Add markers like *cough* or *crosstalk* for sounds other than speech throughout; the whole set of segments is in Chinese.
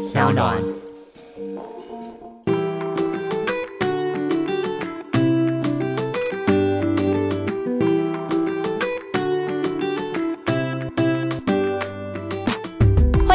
小暖。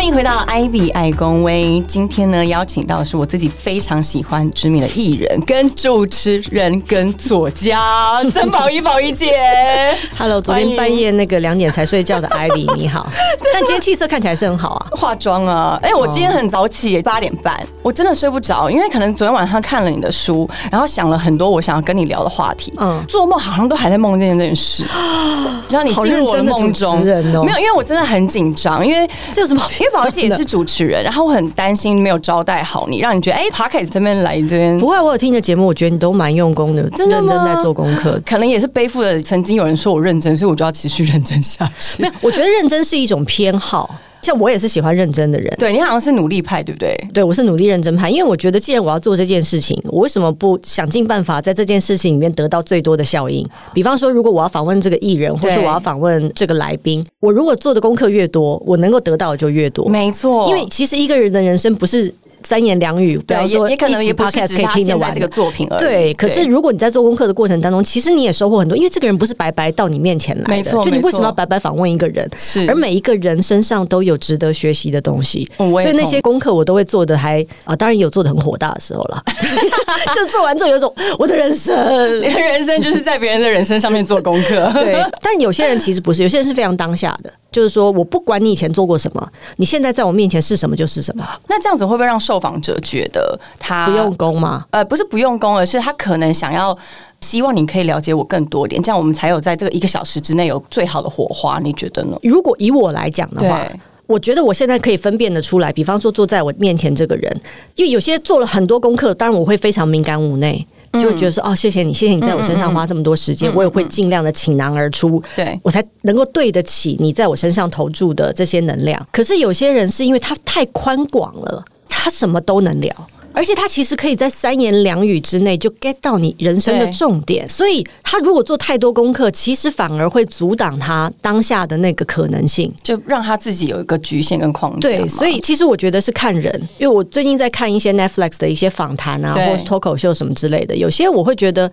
欢迎回到 Ivy 爱公威。今天呢，邀请到的是我自己非常喜欢知名的艺人、跟主持人、跟作家曾宝仪宝仪姐。*laughs* Hello，昨天半夜那个两点才睡觉的艾莉，你好。但今天气色看起来是很好啊。化妆啊！哎、我今天很早起，八点半，我真的睡不着，因为可能昨天晚上看了你的书，然后想了很多我想要跟你聊的话题。嗯嗯，做梦好像都还在梦见这件事，*gasps* 让你进入我的梦中。没有，因为我真的很紧张，因为这有什么好因为 *laughs* 宝仪姐也是主持人，然后我很担心没有招待好你，让你觉得哎 p a s t 这边来这边不会，我有听你的节目，我觉得你都蛮用功的，真的认真在做功课。可能也是背负了曾经有人说我认真，所以我就要持续认真下去。没有，我觉得认真是一种偏好，像我也是喜欢认真的人。对你好像是努力派，对不对？对，我是努力认真派，因为我觉得既然我要做这件事情，我为什么不想尽办法在这件事情里面得到最多的效应？比方说，如果我要访问这个艺人，或是我要访问这个来宾，我如果做的功课越多，我能够得到的就越多。没错，因为其实一个人的人生不是三言两语，不要，说也也可能也 podcast 可以听得完这个作品而已。对，可是如果你在做功课的过程当中，其实你也收获很多，因为这个人不是白白到你面前来的，没错就你为什么要白白访问一个人？是而每一个人身上都有值得学习的东西，所以那些功课我都会做的还啊，当然有做的很火大的时候了，*laughs* 就做完之后有一种我的人生。*laughs* 人生就是在别人的人生上面做功课。*laughs* 对，但有些人其实不是，有些人是非常当下的，就是说我不管你以前做过什么，你现在在我面前是什么就是什么，那这样子会不会让受访者觉得他不用功吗？呃，不是不用功，而是他可能想要希望你可以了解我更多点，这样我们才有在这个一个小时之内有最好的火花。你觉得呢？如果以我来讲的话。我觉得我现在可以分辨得出来，比方说坐在我面前这个人，因为有些做了很多功课，当然我会非常敏感无内，就会觉得说哦，谢谢你，谢谢你在我身上花这么多时间，我也会尽量的倾囊而出，对我才能够对得起你在我身上投注的这些能量。可是有些人是因为他太宽广了，他什么都能聊。而且他其实可以在三言两语之内就 get 到你人生的重点，所以他如果做太多功课，其实反而会阻挡他当下的那个可能性。就让他自己有一个局限跟框架。对，所以其实我觉得是看人，因为我最近在看一些 Netflix 的一些访谈啊，或者是脱口秀什么之类的，有些我会觉得。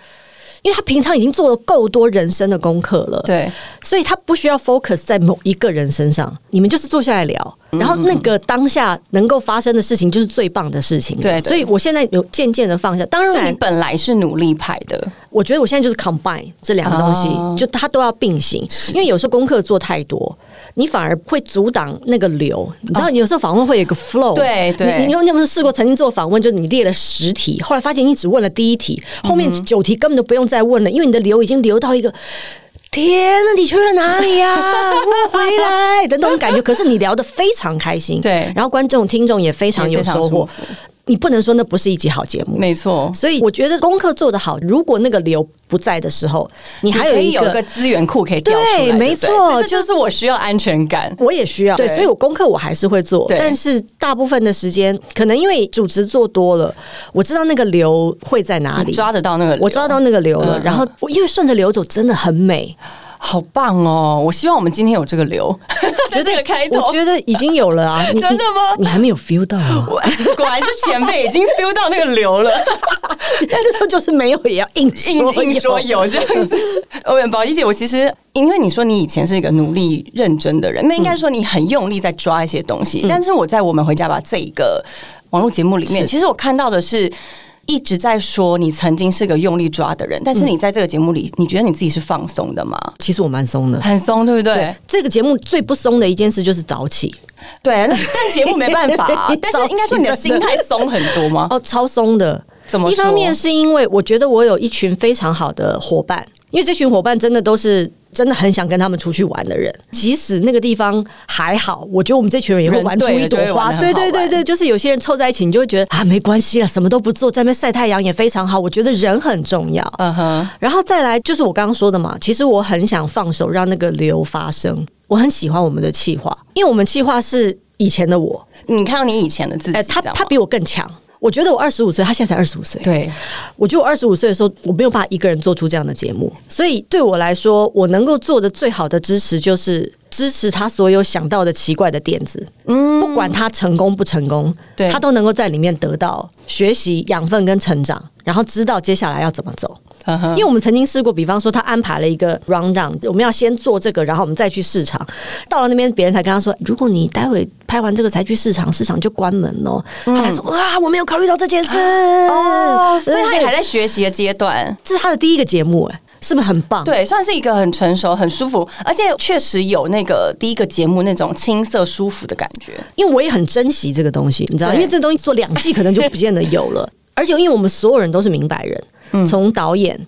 因为他平常已经做了够多人生的功课了，对所以他不需要 focus 在某一个人身上。你们就是坐下来聊，嗯然后那个当下能够发生的事情就是最棒的事情。对对所以我现在有渐渐的放下。当然你然，本来是努力派的，我觉得我现在就是 combine 这两个东西，哦就它都要并行。因为有时候功课做太多。你反而会阻挡那个流，你知道，有时候访问会有一个 flow，对对你你有没有试过曾经做访问，就是你列了十题，后来发现你只问了第一题，后面嗯九题根本都不用再问了，因为你的流已经流到一个。天呐，你去了哪里呀、我回来的那种感觉。可是你聊得非常开心，对然后观众、听众也非常有收获。你不能说那不是一集好节目，没错。所以我觉得功课做得好，如果那个流不在的时候，你还有一个可以有一个资源库可以调出来，对没错这就是我需要安全感。我也需要，对，对所以我功课我还是会做，但是大部分的时间，可能因为主持做多了，我知道那个流会在哪里，抓得到那个流，我抓到那个流了，嗯然后我因为顺着流走真的很美，好棒哦！我希望我们今天有这个流，就 *laughs* 这个开头我。觉得已经有了啊，*laughs* 你真的吗你你还没有 feel 到 *laughs* 果然是前辈，已经 feel 到那个流了，那时候就是没有也要硬硬硬说有这样子。欧文宝仪姐，我其实因为你说你以前是一个努力认真的人，那应该说你很用力在抓一些东西。但是我在我们回家吧这一个网络节目里面，其实我看到的是。一直在说你曾经是个用力抓的人，但是你在这个节目里，你觉得你自己是放松的吗？其实我蛮松的。很松，对不对？对，这个节目最不松的一件事就是早起对，那但节目没办法、啊，*laughs* 但是应该说你的心态松很多吗？*laughs* 哦，超松的。怎么一方面是因为我觉得我有一群非常好的伙伴，因为这群伙伴真的都是真的很想跟他们出去玩的人，即使那个地方还好，我觉得我们这群人也会玩出一朵花。对对对对对，就是有些人凑在一起，你就会觉得啊，没关系了，什么都不做，在那边晒太阳也非常好。我觉得人很重要。嗯哼，然后再来就是我刚刚说的嘛，其实我很想放手让那个流发生。我很喜欢我们的气划，因为我们气划是以前的我，你看到你以前的自己，哎、他他比我更强。我觉得我二十五岁，他现在才二十五岁。对我觉得我二十五岁的时候，我没有办法一个人做出这样的节目，所以对我来说，我能够做的最好的支持就是支持他所有想到的奇怪的点子，嗯，不管他成功不成功，对他都能够在里面得到学习养分跟成长，然后知道接下来要怎么走。因为我们曾经试过，比方说他安排了一个 round down，我们要先做这个，然后我们再去市场。到了那边，别人才跟他说，如果你待会拍完这个才去市场，市场就关门哦。他才说哇，我没有考虑到这件事。哦，所以他也还在学习的阶段。这是他的第一个节目，哎，是不是很棒？对，算是一个很成熟、很舒服，而且确实有那个第一个节目那种青涩舒服的感觉。因为我也很珍惜这个东西，你知道，对因为这东西做两季可能就不见得有了，*laughs* 而且因为我们所有人都是明白人，嗯从导演、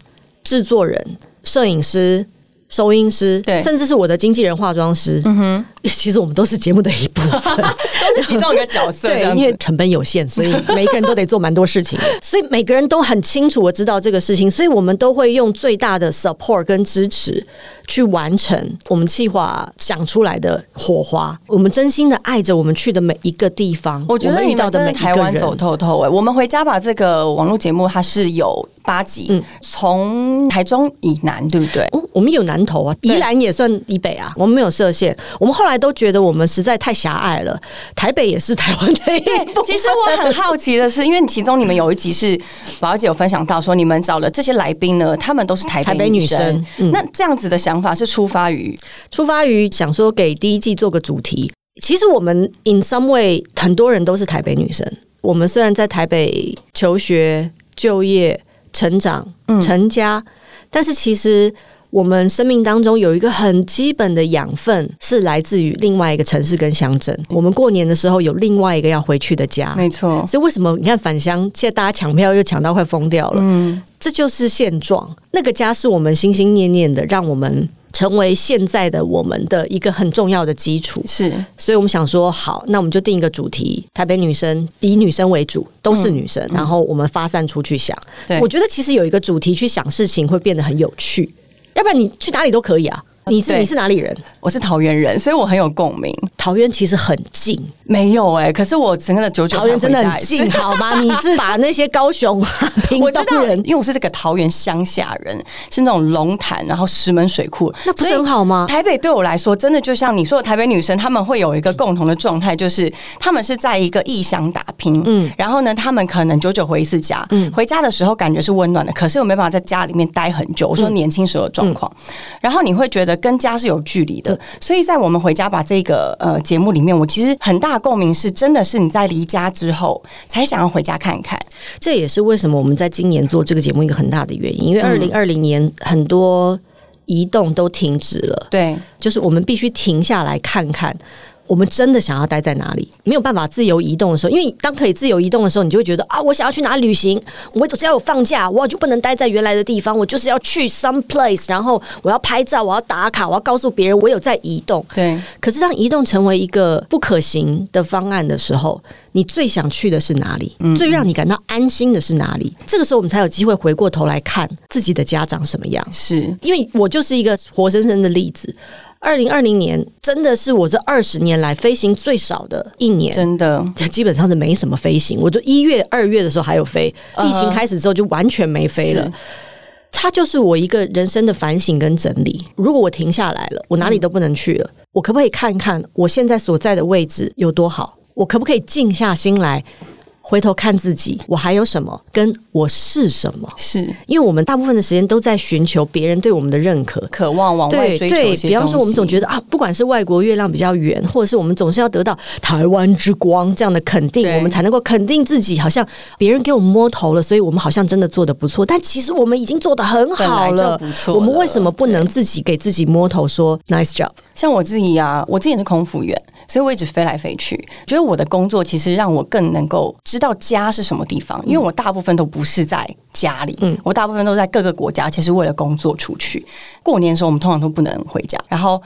制作人、摄影师。收音师，对甚至是我的经纪人、化妆师，嗯哼，其实我们都是节目的一部分，*laughs* 都是其中一个角色，*laughs* 对，因为成本有限，所以每一个人都得做蛮多事情，*laughs* 所以每个人都很清楚我知道这个事情，所以我们都会用最大的 support 跟支持去完成我们计划想出来的火花。我们真心的爱着我们去的每一个地方，我觉得遇到的的每台湾走。透透哎、我们回家吧这个网络节目它是有八集，嗯从台中以南对不对？哦我们有南投啊，宜兰也算以北啊，我们没有设限。我们后来都觉得我们实在太狭隘了，台北也是台湾的一部分其实我很好奇的是，因为其中你们有一集是宝儿姐有分享到说，你们找了这些来宾呢，他们都是台台北女北女生。嗯那这样子的想法是出发于出发于想说给第一季做个主题。其实我们 in some way 很多人都是台北女生。我们虽然在台北求学、就业、成长、成家，但是其实我们生命当中有一个很基本的养分是来自于另外一个城市跟乡镇。我们过年的时候有另外一个要回去的家，没错，所以为什么你看返乡，现在大家抢票又抢到快疯掉了？嗯，这就是现状。那个家是我们心心念念的，让我们成为现在的我们的一个很重要的基础。是所以我们想说，好，那我们就定一个主题，台北女生以女生为主，都是女生，然后我们发散出去想。对我觉得其实有一个主题去想事情会变得很有趣，要不然你去哪里都可以啊。你是你是哪里人？我是桃园人，所以我很有共鸣。桃园其实很近，没有哎、可是我整个的九九桃园真的很近，好吗？你是把那些高雄、*laughs* 我知道东人，因为我是这个桃园乡下人，是那种龙潭，然后石门水库，那不是很好吗？台北对我来说，真的就像你说的，台北女生她们会有一个共同的状态，就是她们是在一个异乡打拼，嗯，然后呢，她们可能久久回一次家，嗯，回家的时候感觉是温暖的，可是我没办法在家里面待很久。我说年轻时候的状况，然后你会觉得跟家是有距离的，所以在我们回家把这个呃节目里面，我其实很大共鸣是，真的是你在离家之后才想要回家看看，这也是为什么我们在今年做这个节目一个很大的原因，因为二零二零年很多移动都停止了，对，就是我们必须停下来看看。我们真的想要待在哪里？没有办法自由移动的时候，因为当可以自由移动的时候，你就会觉得啊，我想要去哪里旅行，我只要有放假，我就不能待在原来的地方，我就是要去 some place，然后我要拍照，我要打卡，我要告诉别人我有在移动。对，可是当移动成为一个不可行的方案的时候，你最想去的是哪里？最让你感到安心的是哪里？这个时候我们才有机会回过头来看自己的家长什么样。是因为我就是一个活生生的例子。二零二零年真的是我这二十年来飞行最少的一年，真的，基本上是没什么飞行。我就一月、二月的时候还有飞，疫情开始之后就完全没飞了是。它就是我一个人生的反省跟整理。如果我停下来了，我哪里都不能去了，我可不可以看看我现在所在的位置有多好？我可不可以静下心来，回头看自己，我还有什么，跟我是什么？是因为我们大部分的时间都在寻求别人对我们的认可。渴望往外追求对比方说，我们总觉得得啊，不管是外国月亮比较圆，或者是我们总是要得到台湾之光这样的肯定，我们才能够肯定自己，好像别人给我们摸头了，所以我们好像真的做的不错。但其实我们已经做的很好了我们为什么不能自己给自己摸头说 nice job？像我自己啊，我之前是空服员，所以我一直飞来飞去。觉得我的工作其实让我更能够知道家是什么地方，因为我大部分都不是在家里，嗯我大部分都在各个国家，而且是为了工作出去。过年的时候，我们通常都不能回家，然后。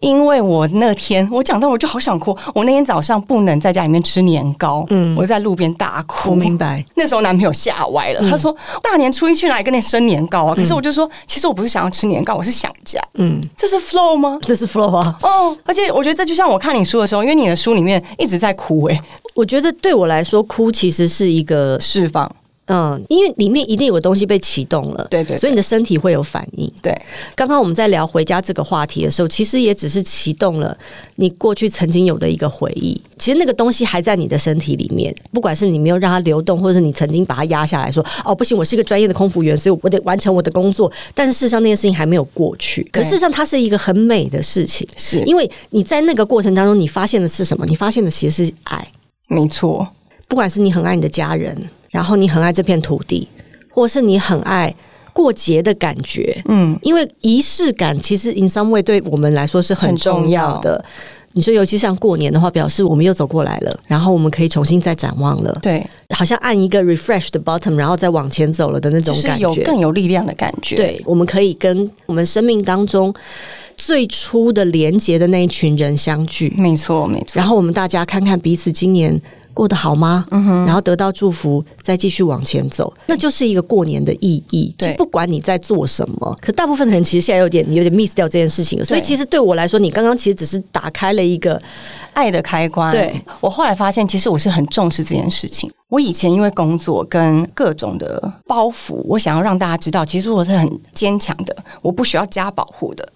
因为我那天我讲到我就好想哭，我那天早上不能在家里面吃年糕，嗯，我在路边大哭。我明白，那时候男朋友吓歪了，他说大年初一去哪里跟你生年糕啊？可是我就说，其实我不是想要吃年糕，我是想家。嗯，这是 flow 吗？这是 flow 啊。哦，而且我觉得这就像我看你书的时候，因为你的书里面一直在哭、欸，我觉得对我来说，哭其实是一个释放，嗯，因为里面一定有个东西被启动了，对对对所以你的身体会有反应。对，刚刚我们在聊回家这个话题的时候，其实也只是启动了你过去曾经有的一个回忆。其实那个东西还在你的身体里面，不管是你没有让它流动，或者是你曾经把它压下来说：“哦，不行，我是一个专业的空服员，所以我得完成我的工作。”但是事实上那件事情还没有过去。可事实上，它是一个很美的事情，是因为你在那个过程当中，你发现的是什么？你发现的其实是爱。没错，不管是你很爱你的家人，然后你很爱这片土地，或是你很爱过节的感觉，嗯，因为仪式感其实 in some way 对我们来说是很重要的。你说，尤其像过年的话，表示我们又走过来了，然后我们可以重新再展望了，对，好像按一个 refresh 的 bottom，然后再往前走了的那种感觉。更有力量的感觉。，对，我们可以跟我们生命当中最初的连结的那一群人相聚，没错，没错。然后我们大家看看彼此今年过得好吗？嗯然后得到祝福，再继续往前走，那就是一个过年的意义。就对不管你在做什么，可大部分的人其实现在有点有点 miss 掉这件事情了。所以其实对我来说，你刚刚其实只是打开了一个，爱的开关。对我后来发现，其实我是很重视这件事情。我以前因为工作跟各种的包袱，我想要让大家知道，其实我是很坚强的，我不需要加保护的。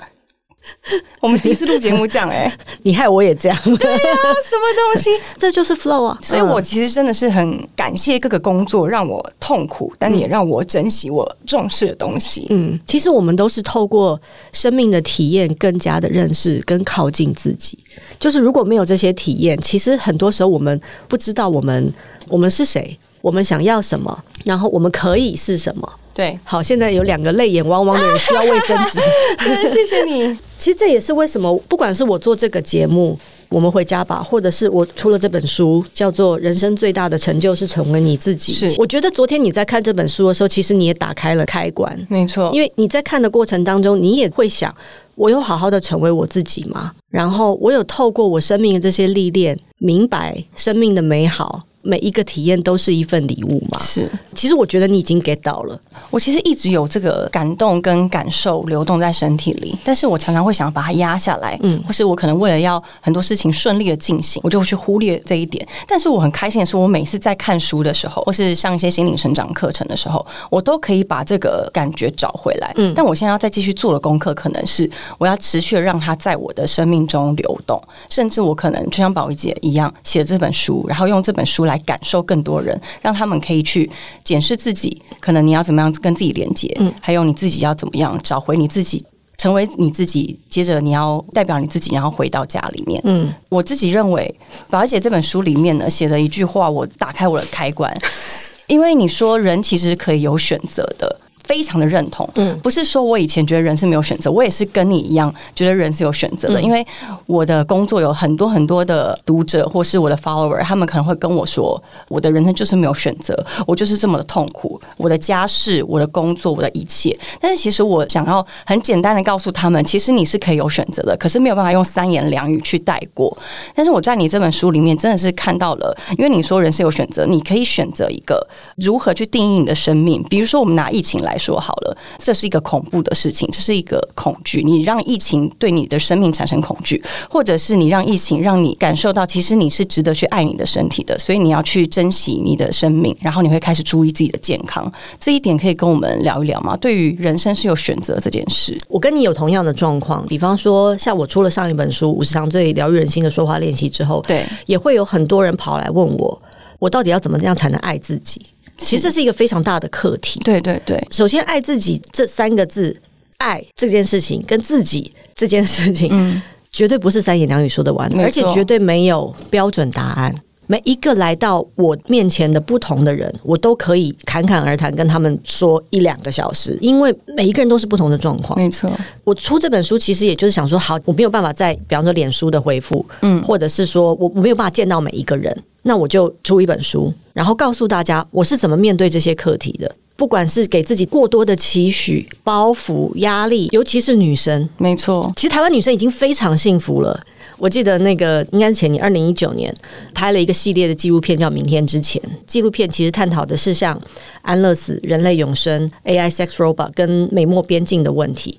*laughs* 我们第一次录节目这样哎、*laughs* 你害我也这样，什么东西？*laughs* 这就是 flow 啊。所以我其实真的是很感谢各个工作让我痛苦，但也让我珍惜我重视的东西。嗯，其实我们都是透过生命的体验，更加的认识跟靠近自己。就是如果没有这些体验，其实很多时候我们不知道我们我们是谁，我们想要什么，然后我们可以是什么。对，好，现在有两个泪眼汪汪的人需要卫生纸。*laughs* 谢谢你。*laughs* 其实这也是为什么，不管是我做这个节目。我们回家吧，或者是我出了这本书，叫做《人生最大的成就是成为你自己》。是我觉得昨天你在看这本书的时候，其实你也打开了开关。没错，因为你在看的过程当中，你也会想，我有好好的成为我自己吗？然后我有透过我生命的这些历练，明白生命的美好，每一个体验都是一份礼物嘛。是其实我觉得你已经 get 到了，我其实一直有这个感动跟感受流动在身体里，但是我常常会想要把它压下来，嗯，或是我可能为了要很多事情顺利的进行，我就会去忽略这一点。但是我很开心的是，我每次在看书的时候，或是上一些心灵成长课程的时候，我都可以把这个感觉找回来。嗯，但我现在要再继续做的功课，可能是我要持续的让它在我的生命中流动，甚至我可能就像宝仪姐一样写了这本书，然后用这本书来感受更多人，让他们可以去检视自己，可能你要怎么样跟自己连接，嗯还有你自己要怎么样找回你自己。成为你自己，接着你要代表你自己，然后回到家里面。嗯，我自己认为，宝姐这本书里面呢写的一句话，我打开我的开关，*laughs* 因为你说人其实可以有选择的。非常的认同，嗯不是说我以前觉得人是没有选择，我也是跟你一样觉得人是有选择的，嗯因为我的工作有很多很多的读者或是我的 follower，他们可能会跟我说，我的人生就是没有选择，我就是这么的痛苦，我的家事、我的工作、我的一切。但是其实我想要很简单的告诉他们，其实你是可以有选择的，可是没有办法用三言两语去带过。但是我在你这本书里面真的是看到了，因为你说人是有选择，你可以选择一个如何去定义你的生命。比如说，我们拿疫情来说好了，这是一个恐怖的事情，这是一个恐惧，你让疫情对你的生命产生恐惧，或者是你让疫情让你感受到，其实你是值得去爱你的身体的，所以你要去珍惜你的生命，然后你会开始注意自己的健康。这一点可以跟我们聊一聊吗？对于人生是有选择这件事，我跟你有同样的状况，比方说，像我出了上一本书《五十堂最疗愈人心的说话练习》之后，对，也会有很多人跑来问我，我到底要怎么样才能爱自己？其实这是一个非常大的课题。对对对，首先，爱自己这三个字，爱这件事情跟自己这件事情，嗯，绝对不是三言两语说得完的，而且绝对没有标准答案。每一个来到我面前的不同的人，我都可以侃侃而谈，跟他们说一两个小时，因为每一个人都是不同的状况。没错，我出这本书其实也就是想说，好，我没有办法在比方说脸书的回复，嗯，或者是说我我没有办法见到每一个人，那我就出一本书，然后告诉大家我是怎么面对这些课题的。不管是给自己过多的期许、包袱、压力，尤其是女生，没错，其实台湾女生已经非常幸福了。我记得那个应该是前年二零一九年拍了一个系列的纪录片，叫《明天之前》。纪录片其实探讨的是像安乐死、人类永生、AI sex robot 跟美墨边境的问题。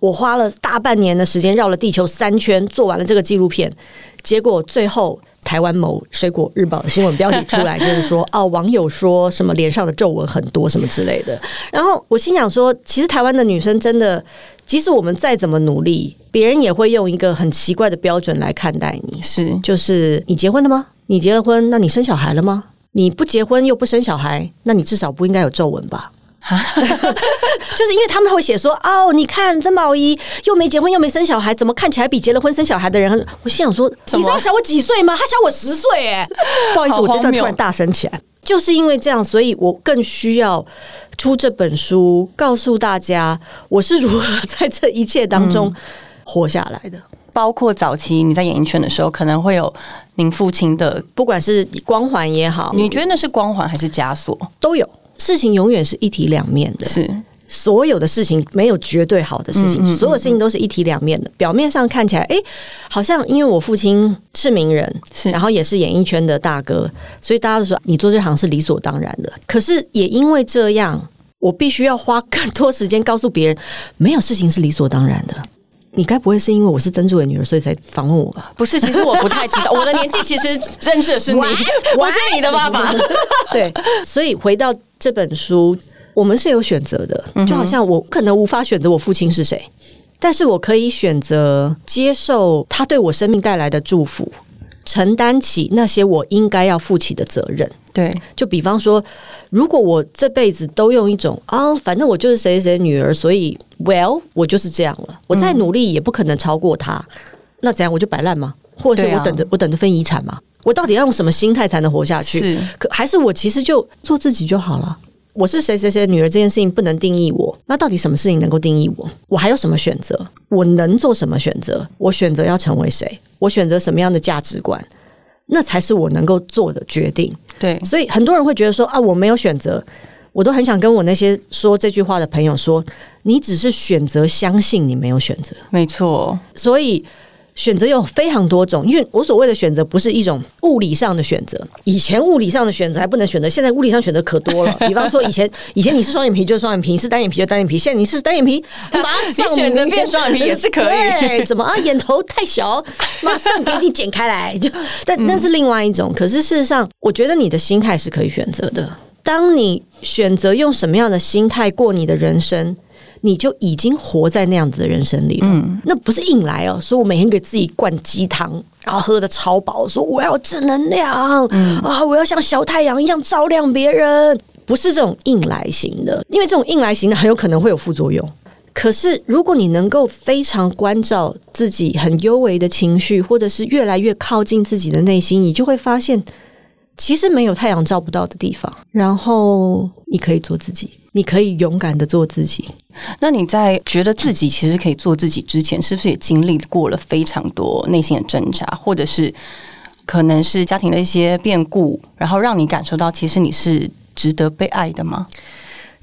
我花了大半年的时间绕了地球三圈，做完了这个纪录片，结果最后台湾某水果日报的新闻标题出来，就是说 *laughs* 哦，网友说什么脸上的皱纹很多什么之类的。然后我心想说，其实台湾的女生真的，即使我们再怎么努力，别人也会用一个很奇怪的标准来看待你，是就是你结婚了吗？你结了婚，那你生小孩了吗？你不结婚又不生小孩，那你至少不应该有皱纹吧？*laughs* 就是因为他们会写说哦，你看曾宝仪又没结婚又没生小孩，怎么看起来比结了婚生小孩的人？我心想说，你知道小我几岁吗？他小我十岁哎！*laughs* 不好意思，我这段突然大声起来，就是因为这样，所以我更需要出这本书，告诉大家我是如何在这一切当中活下来的。包括早期你在演艺圈的时候，可能会有您父亲的，不管是光环也好，你觉得那是光环还是枷锁？都有。事情永远是一体两面的，是所有的事情没有绝对好的事情，所有事情都是一体两面的。表面上看起来，哎，好像因为我父亲是名人，是然后也是演艺圈的大哥，所以大家都说你做这行是理所当然的。可是也因为这样，我必须要花更多时间告诉别人，没有事情是理所当然的。你该不会是因为我是曾志伟女儿，所以才访问我吧？不是，其实我不太知道，我的年纪其实认识的是你，我是你的爸爸。*laughs* 对，所以回到这本书，我们是有选择的，就好像我可能无法选择我父亲是谁，但是我可以选择接受他对我生命带来的祝福，承担起那些我应该要负起的责任。对，就比方说，如果我这辈子都用一种啊，反正我就是谁谁女儿，所以 well，我就是这样了，我再努力也不可能超过他，那怎样我就摆烂吗？或者是我等着我等着分遗产吗？我到底要用什么心态才能活下去？是，可还是我其实就做自己就好了？我是谁谁谁女儿这件事情不能定义我，那到底什么事情能够定义我？我还有什么选择？我能做什么选择？我选择要成为谁？我选择什么样的价值观？那才是我能够做的决定。对，所以很多人会觉得说啊，我没有选择，我都很想跟我那些说这句话的朋友说，你只是选择相信你没有选择，没错。所以。选择有非常多种，因为我所谓的选择不是一种物理上的选择。以前物理上的选择还不能选择，现在物理上选择可多了。*laughs* 比方说，以前以前你是双眼皮就是双眼皮，是单眼皮就单眼皮。现在你是单眼皮，*laughs* 马上选择变双眼皮也是可以。对，*laughs* 怎么啊？眼头太小，马上给你剪开来。就但那是另外一种。可是事实上，我觉得你的心态是可以选择的。当你选择用什么样的心态过你的人生。你就已经活在那样子的人生里了，那不是硬来哦。所以我每天给自己灌鸡汤，然后喝的超饱，说我要正能量啊，我要像小太阳一样照亮别人，不是这种硬来型的，因为这种硬来型的很有可能会有副作用。可是如果你能够非常关照自己很幽微的情绪，或者是越来越靠近自己的内心，你就会发现，其实没有太阳照不到的地方，然后你可以做自己。你可以勇敢的做自己。那你在觉得自己其实可以做自己之前，是不是也经历过了非常多内心的挣扎，或者是可能是家庭的一些变故，然后让你感受到其实你是值得被爱的吗？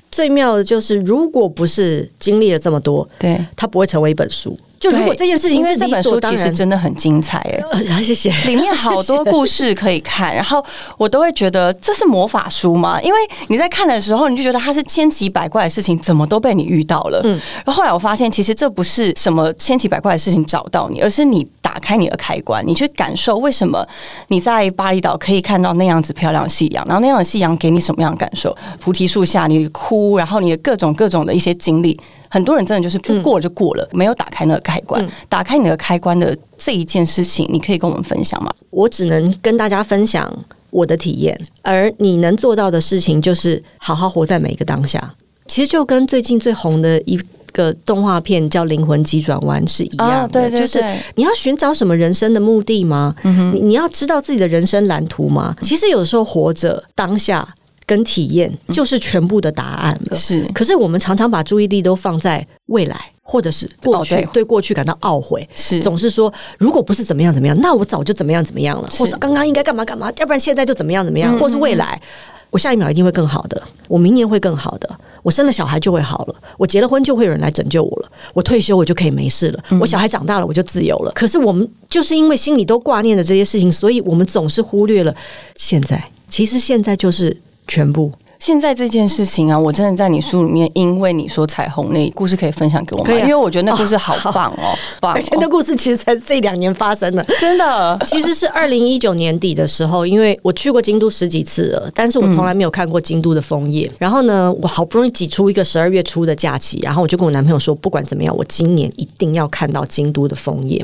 最妙的就是，如果不是经历了这么多，对，它不会成为一本书。就如果这件事情，因为这本书其实真的很精彩，*laughs* 哎，谢谢，里面好多 *laughs* 故事可以看，然后我都会觉得这是魔法书吗？因为你在看的时候，你就觉得它是千奇百怪的事情，怎么都被你遇到了。嗯，然后后来我发现，其实这不是什么千奇百怪的事情找到你，而是你打开你的开关，你去感受为什么你在巴厘岛可以看到那样子漂亮的夕阳，然后那样的夕阳给你什么样的感受？菩提树下你哭，然后你的各种各种的一些经历。很多人真的就是过了就过了，没有打开那个开关。打开你的开关的这一件事情，你可以跟我们分享吗？我只能跟大家分享我的体验，而你能做到的事情就是好好活在每一个当下。其实就跟最近最红的一个动画片叫《灵魂急转弯》是一样的，就是你要寻找什么人生的目的吗？你你要知道自己的人生蓝图吗？其实有时候活着当下。跟体验就是全部的答案了。是，可是我们常常把注意力都放在未来，或者是过去，对过去感到懊悔。是，总是说，如果不是怎么样怎么样，那我早就怎么样怎么样了。或者刚刚应该干嘛干嘛，要不然现在就怎么样怎么样，或是未来，我下一秒一定会更好的，我明年会更好的，我生了小孩就会好了，我结了婚就会有人来拯救我了，我退休我就可以没事了，我小孩长大了我就自由了。可是我们就是因为心里都挂念的这些事情，所以我们总是忽略了现在。其实现在就是。全部现在这件事情啊，我真的在你书里面，因为你说彩虹那故事可以分享给我吗？可以啊因为我觉得那故事好棒哦，棒哦而且那故事其实才这两年发生的。真 *laughs* 的其实是二零一九年底的时候，因为我去过京都十几次了，但是我从来没有看过京都的枫叶。然后呢，我好不容易挤出一个十二月初的假期，然后我就跟我男朋友说，不管怎么样，我今年一定要看到京都的枫叶。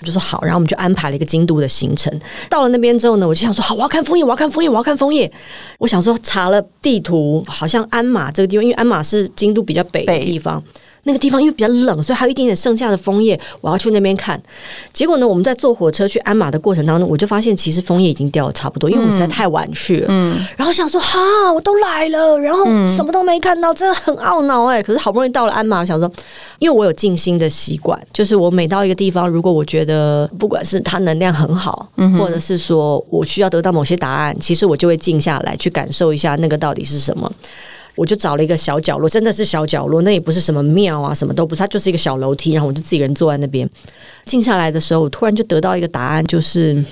我就说好，然后我们就安排了一个京都的行程。到了那边之后呢，我就想说，好，我要看枫叶，我要看枫叶，我要看枫叶。我想说，查了地地图，好像鞍马这个地方，因为鞍马是京都比较北的地方。那个地方因为比较冷，所以还有一点点剩下的枫叶，我要去那边看。结果呢，我们在坐火车去鞍马的过程当中，我就发现其实枫叶已经掉的差不多，因为我们实在太晚去了。嗯，然后想说哈，我都来了，然后什么都没看到，真的很懊恼哎。可是好不容易到了鞍马，我想说，因为我有静心的习惯，就是我每到一个地方，如果我觉得不管是它能量很好，或者是说我需要得到某些答案，其实我就会静下来去感受一下那个到底是什么。我就找了一个小角落，真的是小角落，那也不是什么庙啊，什么都不是，它就是一个小楼梯，然后我就自己一个人坐在那边，静下来的时候，我突然就得到一个答案，就是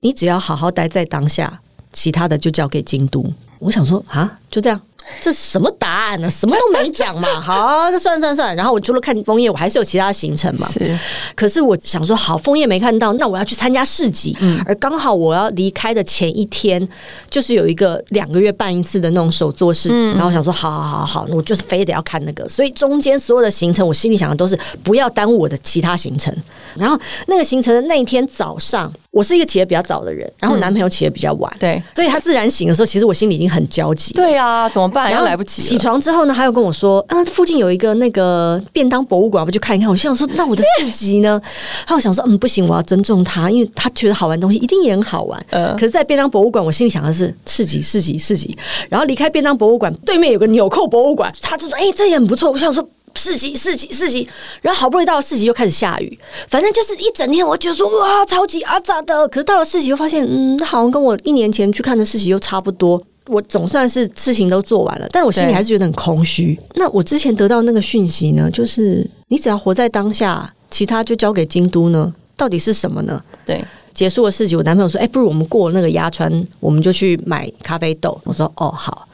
你只要好好待在当下，其他的就交给京都。我想说啊，就这样。这什么答案呢？什么都没讲嘛。*laughs* 好，那算了算了算了。然后我除了看枫叶，我还是有其他行程嘛。是可是我想说，好，枫叶没看到，那我要去参加市集，而刚好我要离开的前一天，就是有一个两个月办一次的那种手作市集，然后我想说，好好好好，我就是非得要看那个，所以中间所有的行程，我心里想的都是不要耽误我的其他行程。然后那个行程的那一天早上，我是一个起得比较早的人，然后男朋友起得比较晚，对所以他自然醒的时候，其实我心里已经很焦急。对啊，怎么办？要来不及起床之后呢，他又跟我说，啊，附近有一个那个便当博物馆，我去看一看。我心想说，那我的市集呢？然后我想说，嗯，不行，我要尊重他，因为他觉得好玩的东西一定也很好玩。嗯可是，在便当博物馆，我心里想的是市集，市集，市集。然后离开便当博物馆，对面有个纽扣博物馆，他就说，哎、这也很不错。我想说。市集，市集，市集，然后好不容易到了四级，又开始下雨。反正就是一整天，我觉得说哇，超级阿杂的。可是到了四级，又发现，嗯，好像跟我一年前去看的四级又差不多。我总算是事情都做完了，但我心里还是觉得很空虚。那我之前得到那个讯息呢，就是你只要活在当下，其他就交给京都呢，到底是什么呢？对，结束了四级，我男朋友说：“哎、不如我们过那个鸭川，我们就去买咖啡豆。”我说：“哦，好。”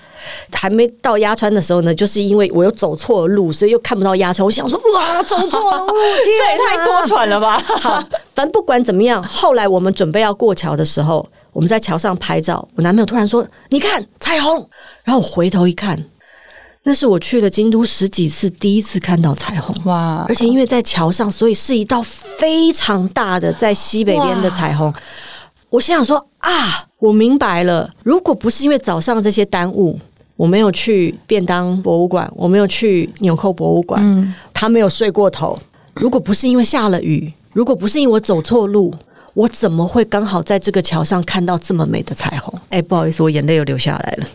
还没到鸭川的时候呢，就是因为我又走错了路，所以又看不到鸭川。我想说：“哇，走错了路，这也太多舛了吧？*laughs* 好，反正不管怎么样，后来我们准备要过桥的时候，我们在桥上拍照，我男朋友突然说：“你看彩虹。”然后我回头一看，那是我去了京都十几次第一次看到彩虹。哇而且因为在桥上，所以是一道非常大的在西北边的彩虹。我心想说啊，我明白了，如果不是因为早上这些耽误，我没有去便当博物馆，我没有去纽扣博物馆，他没有睡过头。如果不是因为下了雨，如果不是因为我走错路，我怎么会刚好在这个桥上看到这么美的彩虹？哎、不好意思，我眼泪又流下来了。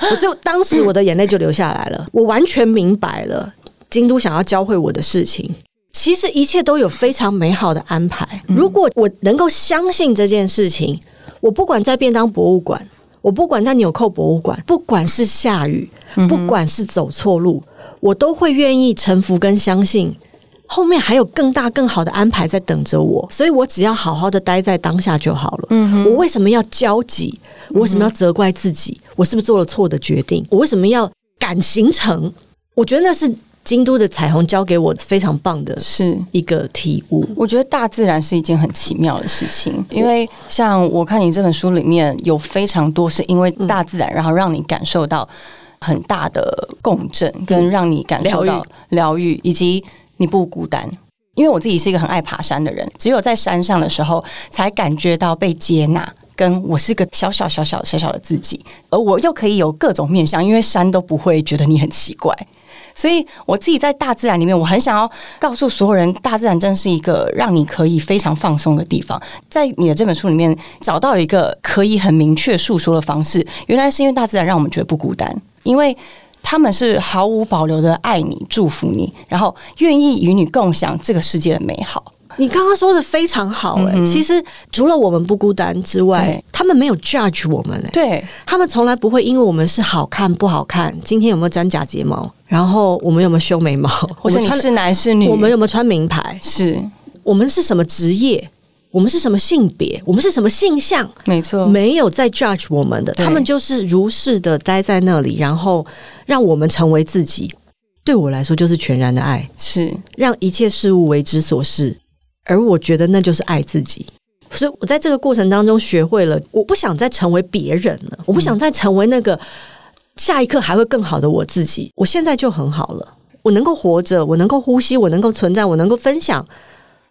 *laughs* 我就当时我的眼泪就流下来了，我完全明白了京都想要教会我的事情。其实一切都有非常美好的安排。如果我能够相信这件事情，我不管在便当博物馆，我不管在纽扣博物馆，不管是下雨，不管是走错路，我都会愿意臣服跟相信。后面还有更大更好的安排在等着我，所以我只要好好的待在当下就好了。我为什么要焦急？我为什么要责怪自己？我是不是做了错的决定？我为什么要赶行程？我觉得那是京都的彩虹教给我非常棒的是。一个体悟。我觉得大自然是一件很奇妙的事情，因为像我看你这本书里面有非常多是因为大自然，然后让你感受到很大的共振，跟让你感受到疗愈，以及你不孤单。因为我自己是一个很爱爬山的人，只有在山上的时候，才感觉到被接纳。跟我是个小小小小小小的自己，而我又可以有各种面相，因为山都不会觉得你很奇怪，所以我自己在大自然里面，我很想要告诉所有人，大自然真是一个让你可以非常放松的地方。在你的这本书里面找到了一个可以很明确诉说的方式，原来是因为大自然让我们觉得不孤单，因为他们是毫无保留的爱你、祝福你，然后愿意与你共享这个世界的美好。你刚刚说的非常好、哎、其实除了我们不孤单之外，他们没有 judge 我们、哎，对，他们从来不会因为我们是好看不好看，今天有没有粘假睫毛，然后我们有没有修眉毛，*laughs* 或者你是男是女，我们有没有穿名牌，是。我们是什么职业，我们是什么性别，我们是什么性向，没错，没有在 judge 我们的，他们就是如是的待在那里，然后让我们成为自己。对我来说，就是全然的爱，是。让一切事物为之所是，而我觉得那就是爱自己。所以我在这个过程当中学会了，我不想再成为别人了，我不想再成为那个下一刻还会更好的我自己。我现在就很好了，我能够活着，我能够呼吸，我能够存在，我能够分享，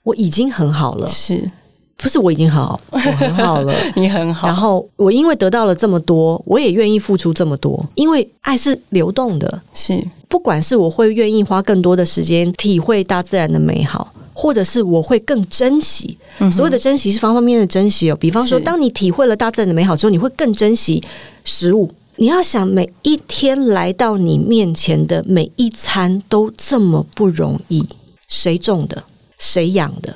我已经很好了。是，不是我已经好，我很好了。*laughs* 你很好，然后我因为得到了这么多，我也愿意付出这么多，因为爱是流动的。是不管是我会愿意花更多的时间体会大自然的美好，或者是我会更珍惜。所谓的珍惜是方方面面的珍惜哦。比方说，当你体会了大自然的美好之后，你会更珍惜食物。你要想，每一天来到你面前的每一餐都这么不容易，谁种的？谁养的？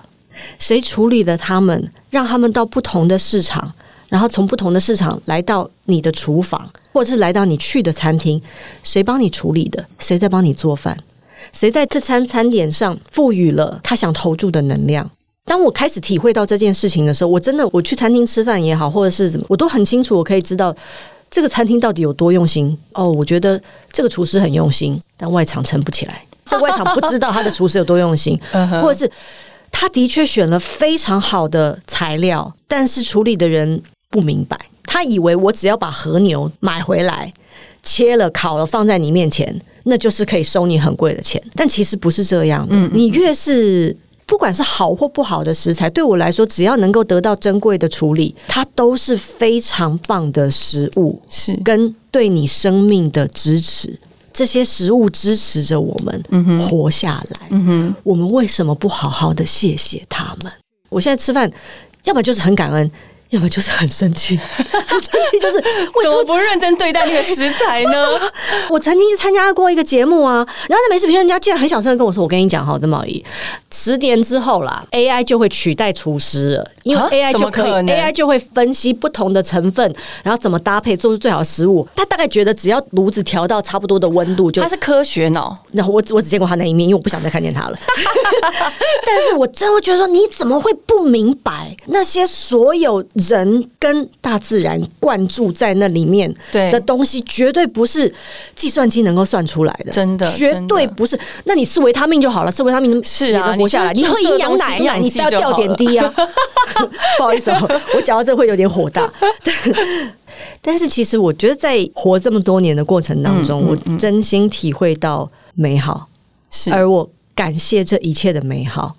谁处理的他们，让他们到不同的市场，然后从不同的市场来到你的厨房，或者是来到你去的餐厅，谁帮你处理的？谁在帮你做饭？谁在这餐餐点上赋予了他想投注的能量？当我开始体会到这件事情的时候，我真的我去餐厅吃饭也好，或者是怎么，我都很清楚，我可以知道这个餐厅到底有多用心。哦，我觉得这个厨师很用心，但外场撑不起来。*laughs* 这外场不知道他的厨师有多用心，或者是他的确选了非常好的材料，但是处理的人不明白，他以为我只要把和牛买回来。切了、烤了，放在你面前，那就是可以收你很贵的钱。但其实不是这样的，你越是不管是好或不好的食材，对我来说，只要能够得到珍贵的处理，它都是非常棒的食物，是跟对你生命的支持。这些食物支持着我们活下来。嗯哼，我们为什么不好好的谢谢他们？我现在吃饭，要么就是很感恩。要么就是很生气，*laughs* 很生气，就是 *laughs* 为什么不认真对待那个食材呢？我曾经去参加过一个节目啊，然后那美食评论家竟然很小声的跟我说：“我跟你讲哈，曾宝仪，十年之后啦，AI 就会取代厨师了，因为啊 AI 就可以可，AI 就会分析不同的成分，然后怎么搭配做出最好的食物。他大概觉得只要炉子调到差不多的温度就他是科学脑，然后我我只见过他那一面，因为我不想再看见他了。*laughs* 但是我真会觉得说，你怎么会不明白那些所有人跟大自然灌注在那里面对的东西，绝对不是计算机能够算出来的，真的绝对不是。那你吃维他命就好了，吃维他命是啊活下来。你喝营养奶，你不要掉点滴啊。*laughs* 不好意思、哦，我讲到这会有点火大。*laughs* 但是其实我觉得，在活这么多年的过程当中，嗯嗯我真心体会到美好。是而我感谢这一切的美好。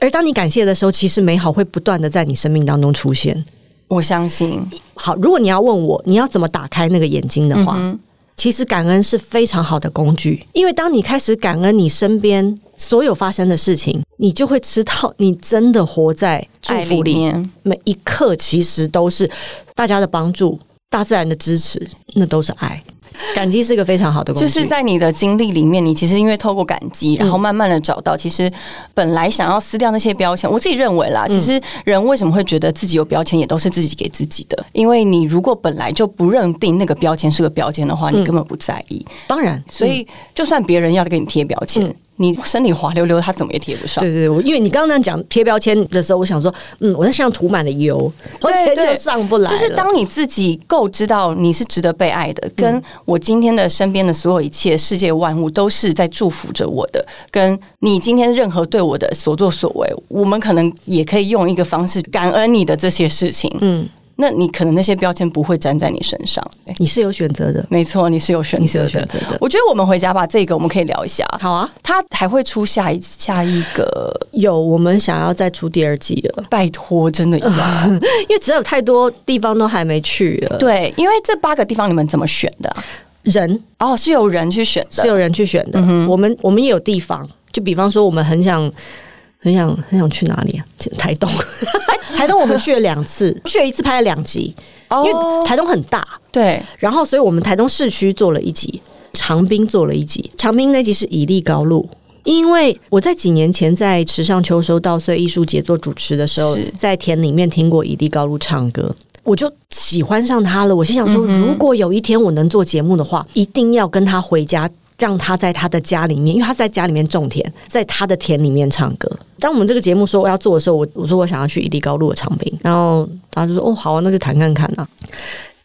而当你感谢的时候，其实美好会不断的在你生命当中出现。我相信，好，如果你要问我你要怎么打开那个眼睛的话，嗯其实感恩是非常好的工具，因为当你开始感恩你身边所有发生的事情，你就会知道你真的活在祝福里，面，每一刻其实都是大家的帮助、大自然的支持，那都是爱。*laughs* 感激是一个非常好的工具，就是在你的经历里面，你其实因为透过感激，然后慢慢的找到，其实本来想要撕掉那些标签，我自己认为啦，其实人为什么会觉得自己有标签，也都是自己给自己的。因为你如果本来就不认定那个标签是个标签的话，你根本不在意。当然，所以，就算别人要给你贴标签，嗯你身体滑溜溜，它怎么也贴不上。对对对，我因为你刚刚那样讲贴标签的时候，我想说，嗯，我在身上涂满了油，而且就对上不来了。就是当你自己够知道你是值得被爱的，跟我今天的身边的所有一切世界万物都是在祝福着我的，跟你今天任何对我的所作所为，我们可能也可以用一个方式感恩你的这些事情。嗯，那你可能那些标签不会粘在你身上。你是有选择的，没错，你是有选你是有择的。选择的。我觉得我们回家吧，这个我们可以聊一下。好啊，他还会出下一下一个，有我们想要再出第二季了，拜托，真的要。*laughs* 因为只有太多地方都还没去了。，对，因为这八个地方你们怎么选的啊、人哦，是有人去选的，是有人去选的，我们我们也有地方，就比方说我们很想。很想很想去哪里啊？去台东，*laughs* 哎台东我们去了两次，*laughs* 去了一次拍了两集，因为哦，台东很大，对，然后，所以我们台东市区做了一集，长滨做了一集。长滨那集是以利高路，因为我在几年前在池上秋收稻穗艺术节做主持的时候，在田里面听过以利高路唱歌。我就喜欢上他了。我心想说，如果有一天我能做节目的话，一定要跟他回家，让让他在他的家里面，因为他在家里面种田，在他的田里面唱歌。当我们这个节目说我要做的时候，我我说我想要去伊犁高路的长滨，然后他就说哦好啊，那就谈看看啊。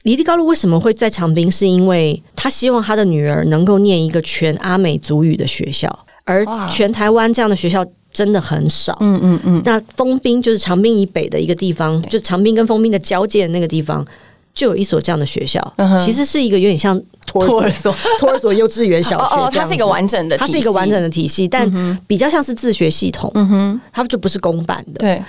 伊犁高路为什么会在长滨？是因为他希望他的女儿能够念一个全阿美族语的学校，而全台湾这样的学校真的很少。嗯嗯嗯。那丰滨就是长滨以北的一个地方，就长滨跟丰滨的交界的那个地方，就有一所这样的学校。其实是一个有点像托儿所、托儿所 *laughs* 幼稚园小学。哦，它是一个完整的，它是一个完整的体系，但比较像是自学系统。嗯哼，它就不是公办的。对。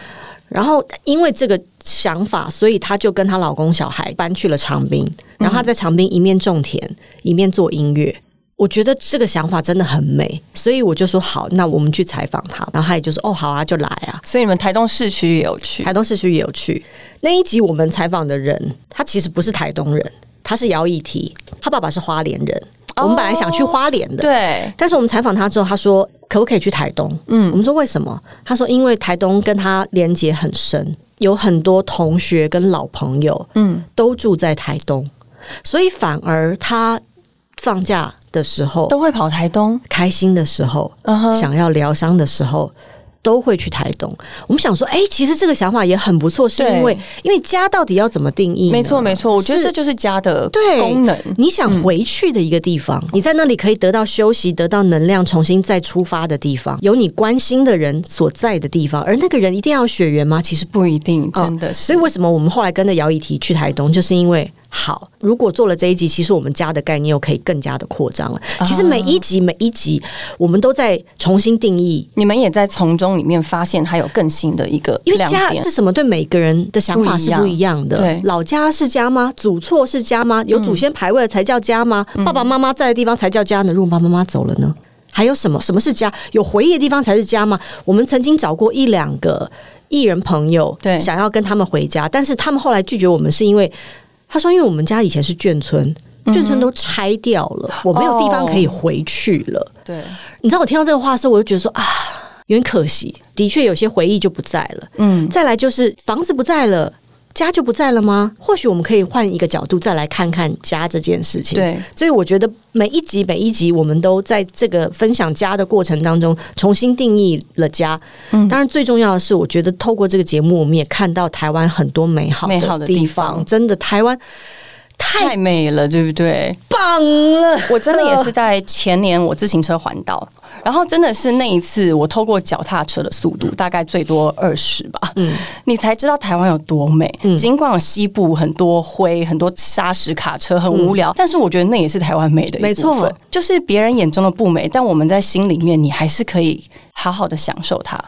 然后因为这个。想法，所以她就跟她老公、小孩搬去了长滨，然后她在长滨一面种田，一面做音乐。我觉得这个想法真的很美，所以我就说好，那我们去采访他。然后他也就说哦，好啊，就来啊。所以你们台东市区也有去，台东市区也有去。那一集我们采访的人，他其实不是台东人，他是姚以提，他爸爸是花莲人。我们本来想去花莲的，对。但是我们采访他之后，他说可不可以去台东？嗯，我们说为什么？他说因为台东跟他连接很深。有很多同学跟老朋友，嗯，都住在台东，所以反而他放假的时候都会跑台东，开心的时候，想要疗伤的时候。都会去台东。我们想说，哎，其实这个想法也很不错，是因为因为家到底要怎么定义？没错，没错，我觉得这就是家的功能。你想回去的一个地方，你在那里可以得到休息、得到能量，重新再出发的地方，有你关心的人所在的地方。而那个人一定要血缘吗？其实不一定，真的是。所以为什么我们后来跟着姚以提去台东，就是因为。好，如果做了这一集，其实我们家的概念又可以更加的扩张了。其实每一集每一集，我们都在重新定义。你们也在从中里面发现它有更新的一个，因为家是什么？对每个人的想法是不一样的。对，老家是家吗？祖错是家吗？有祖先牌位才叫家吗？爸爸妈妈在的地方才叫家呢？如果爸爸妈妈走了呢？还有什么？什么是家？有回忆的地方才是家吗？我们曾经找过一两个艺人朋友，对，想要跟他们回家，但是他们后来拒绝我们，是因为。他说：“因为我们家以前是眷村，眷村都拆掉了，我没有地方可以回去了。对，你知道我听到这个话的时候，我就觉得说啊，有点可惜。的确，有些回忆就不在了。嗯，再来就是房子不在了。”家就不在了吗？或许我们可以换一个角度再来看看家这件事情。对，所以我觉得每一集每一集，我们都在这个分享家的过程当中重新定义了家。嗯，当然最重要的是，我觉得透过这个节目，我们也看到台湾很多美好美好的地方。真的，台湾太美了，对不对？棒了！我真的也是在前年我自行车环岛。*laughs* 然后真的是那一次，我透过脚踏车的速度，大概最多二十吧，嗯，你才知道台湾有多美。尽管西部很多灰、很多砂石卡车很无聊，但是我觉得那也是台湾美的一部分。就是别人眼中的不美，但我们在心里面，你还是可以好好的享受它，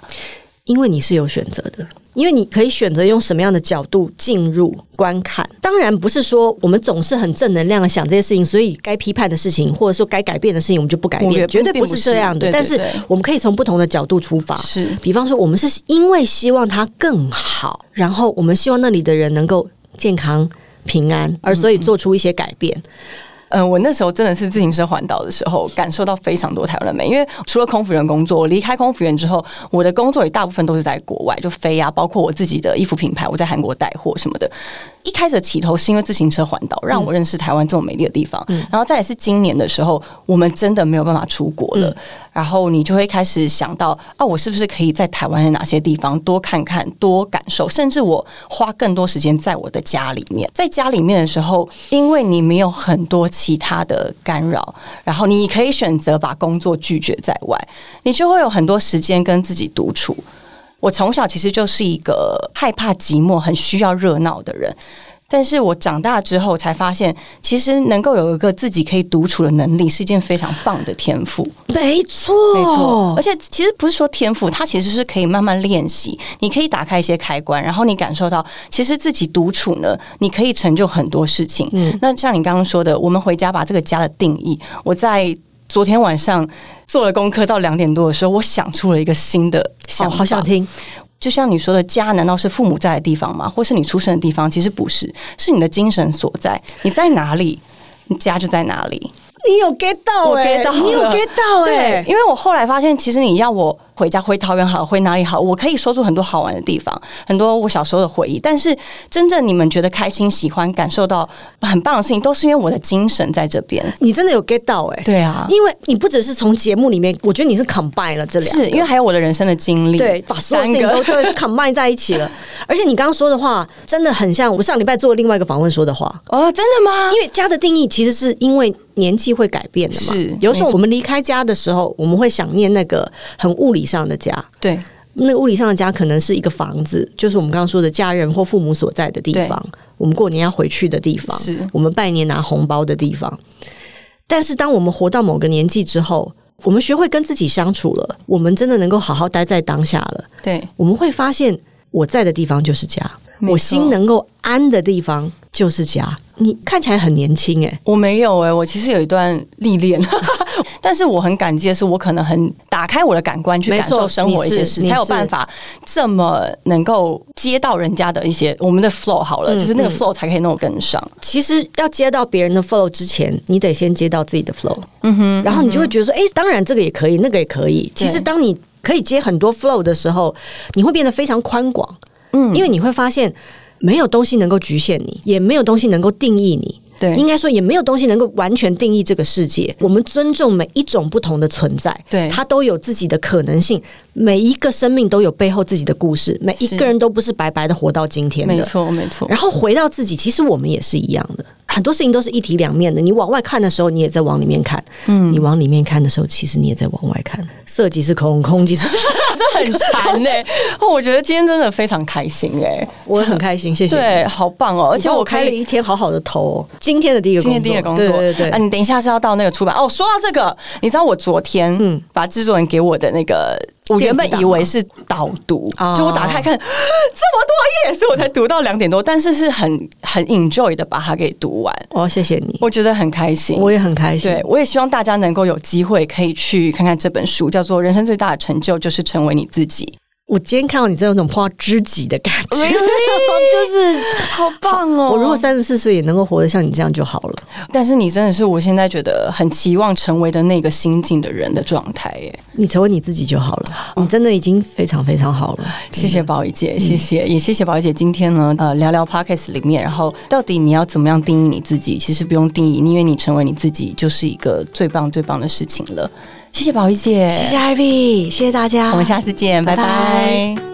因为你是有选择的。因为你可以选择用什么样的角度进入观看，当然不是说我们总是很正能量的想这些事情，所以该批判的事情或者说该改变的事情，我们就不改变，绝对不是这样的。但是我们可以从不同的角度出发，是，比方说我们是因为希望它更好，然后我们希望那里的人能够健康平安，而所以做出一些改变。嗯，嗯我那时候真的是自行车环岛的时候，感受到非常多台湾的美。因为除了空服员工作，我离开空服员之后，我的工作也大部分都是在国外，就飞啊，包括我自己的衣服品牌，我在韩国带货什么的。一开始起头是因为自行车环岛，让我认识台湾这么美丽的地方。然后再来是今年的时候，我们真的没有办法出国了。然后你就会开始想到啊，我是不是可以在台湾的哪些地方多看看、多感受，甚至我花更多时间在我的家里面。在家里面的时候，因为你没有很多其他的干扰，然后你可以选择把工作拒绝在外，你就会有很多时间跟自己独处。我从小其实就是一个害怕寂寞、很需要热闹的人。但是我长大之后才发现，其实能够有一个自己可以独处的能力，是一件非常棒的天赋。没错，没错。而且其实不是说天赋，它其实是可以慢慢练习。你可以打开一些开关，然后你感受到，其实自己独处呢，你可以成就很多事情。嗯，那像你刚刚说的，我们回家把这个家的定义，我在昨天晚上做了功课，到两点多的时候，我想出了一个新的想法，好想听。就像你说的，家难道是父母在的地方吗？或是你出生的地方？其实不是，是你的精神所在。你在哪里，你家就在哪里。你有 get 到？我 get 到，你有 get 到？对，因为我后来发现，其实你要我。回家，回桃园好，回哪里好，我可以说出很多好玩的地方，很多我小时候的回忆。但是真正你们觉得开心、喜欢、感受到很棒的事情，都是因为我的精神在这边。你真的有 get 到哎、对啊，因为你不只是从节目里面，我觉得你是 combine 了这两是因为还有我的人生的经历，对，把所有三事情。都 combine 在一起了。而且你刚刚说的话，真的很像我上礼拜做另外一个访问说的话。哦，真的吗？因为家的定义其实是因为年纪会改变的嘛。是有时候我们离开家的时候，我们会想念那个很物理上的家。对那个物理上的家可能是一个房子，就是我们刚刚说的家人或父母所在的地方，我们过年要回去的地方，是我们拜年拿红包的地方。但是当我们活到某个年纪之后，我们学会跟自己相处了，我们真的能够好好待在当下了。对，我们会发现，我在的地方就是家，我心能够安的地方就是家。你看起来很年轻哎、我没有哎、我其实有一段历练，*laughs* 但是我很感激的是，我可能很打开我的感官去感受生活一些事，才有办法这么能够接到人家的一些我们的 flow 好了，嗯就是那个嗯 flow 才可以弄跟上。其实要接到别人的 flow 之前，你得先接到自己的 flow。嗯哼，然后你就会觉得说，哎、当然这个也可以，那个也可以。其实当你可以接很多 flow 的时候，你会变得非常宽广。嗯，因为你会发现，没有东西能够局限你，也没有东西能够定义你。对应该说也没有东西能够完全定义这个世界。我们尊重每一种不同的存在，对它都有自己的可能性。每一个生命都有背后自己的故事，每一个人都不是白白的活到今天的。没错，没错。然后回到自己，其实我们也是一样的，很多事情都是一体两面的。你往外看的时候，你也在往里面看；嗯，你往里面看的时候，其实你也在往外看。色即是空，空即是色。*laughs* 这很馋哎、哦，我觉得今天真的非常开心哎、我很开心，谢谢。，对，好棒哦！而而且且我开了一天好好的头、哦。今天的第一个工作，今天第一个工作，对对对啊，你等一下是要到那个出版哦。说到这个，你知道我昨天嗯把制作人给我的那个，我原本以为是导读，哦。就我打开看 *gasps* 这么多页，所以我才读到两点多，但是是很很 enjoy 的把它给读完，哦，谢谢你，我觉得很开心。我也很开心。对，我也希望大家能够有机会可以去看看这本书，叫做《人生最大的成就就是成为你自己我今天看到你，真有种碰到知己的感觉 *laughs* 就是》，好棒哦！我如果三十四岁也能够活得像你这样就好了。但是你真的是我现在觉得很期望成为的那个心境的人的状态耶。你成为你自己就好了，你真的已经非常非常好了。谢谢宝仪姐，谢谢，也谢谢宝仪姐。今天呢，呃，聊聊 podcast 里面，然后到底你要怎么样定义你自己？其实不用定义，因为你成为你自己就是一个最棒最棒的事情了。谢谢宝仪姐，谢谢 Ivy，谢谢大家，我们下次见，拜拜。拜拜